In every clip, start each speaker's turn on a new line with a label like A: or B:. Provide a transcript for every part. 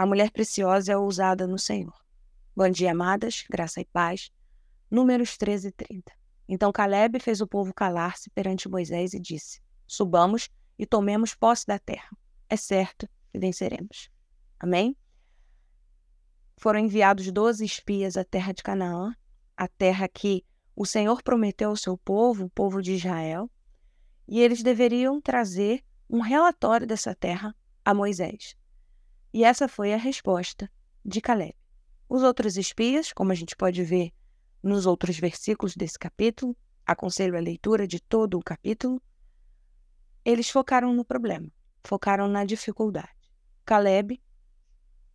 A: A mulher preciosa é ousada no Senhor. Bom dia, amadas, graça e paz. Números 13 e 30. Então Caleb fez o povo calar-se perante Moisés e disse: Subamos e tomemos posse da terra. É certo que venceremos. Amém? Foram enviados doze espias à terra de Canaã, a terra que o Senhor prometeu ao seu povo, o povo de Israel, e eles deveriam trazer um relatório dessa terra a Moisés. E essa foi a resposta de Caleb. Os outros espias, como a gente pode ver nos outros versículos desse capítulo, aconselho a leitura de todo o capítulo, eles focaram no problema, focaram na dificuldade. Caleb,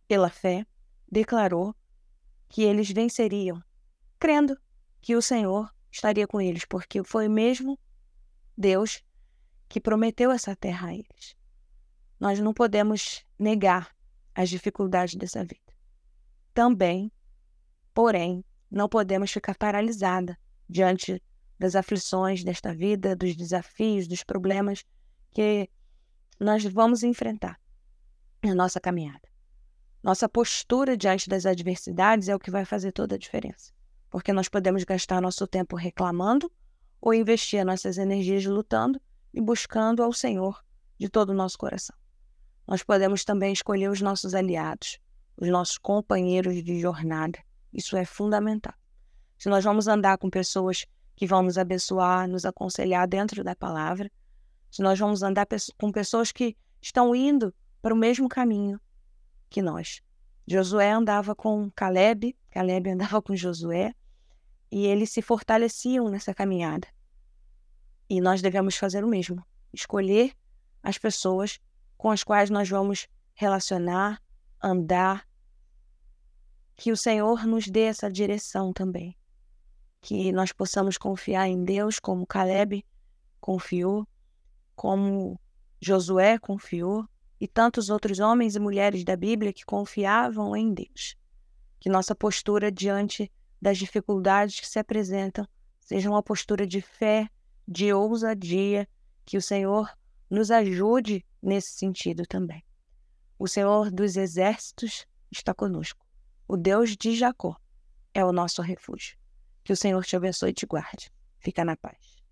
A: pela fé, declarou que eles venceriam, crendo que o Senhor estaria com eles, porque foi mesmo Deus que prometeu essa terra a eles. Nós não podemos negar as dificuldades dessa vida. Também, porém, não podemos ficar paralisada diante das aflições desta vida, dos desafios, dos problemas que nós vamos enfrentar na nossa caminhada. Nossa postura diante das adversidades é o que vai fazer toda a diferença, porque nós podemos gastar nosso tempo reclamando ou investir nossas energias lutando e buscando ao Senhor de todo o nosso coração. Nós podemos também escolher os nossos aliados, os nossos companheiros de jornada. Isso é fundamental. Se nós vamos andar com pessoas que vão nos abençoar, nos aconselhar dentro da palavra, se nós vamos andar com pessoas que estão indo para o mesmo caminho que nós. Josué andava com Caleb, Caleb andava com Josué, e eles se fortaleciam nessa caminhada. E nós devemos fazer o mesmo, escolher as pessoas com as quais nós vamos relacionar, andar. Que o Senhor nos dê essa direção também. Que nós possamos confiar em Deus, como Caleb confiou, como Josué confiou, e tantos outros homens e mulheres da Bíblia que confiavam em Deus. Que nossa postura diante das dificuldades que se apresentam seja uma postura de fé, de ousadia, que o Senhor nos ajude nesse sentido também. O Senhor dos exércitos está conosco. O Deus de Jacó é o nosso refúgio. Que o Senhor te abençoe e te guarde. Fica na paz.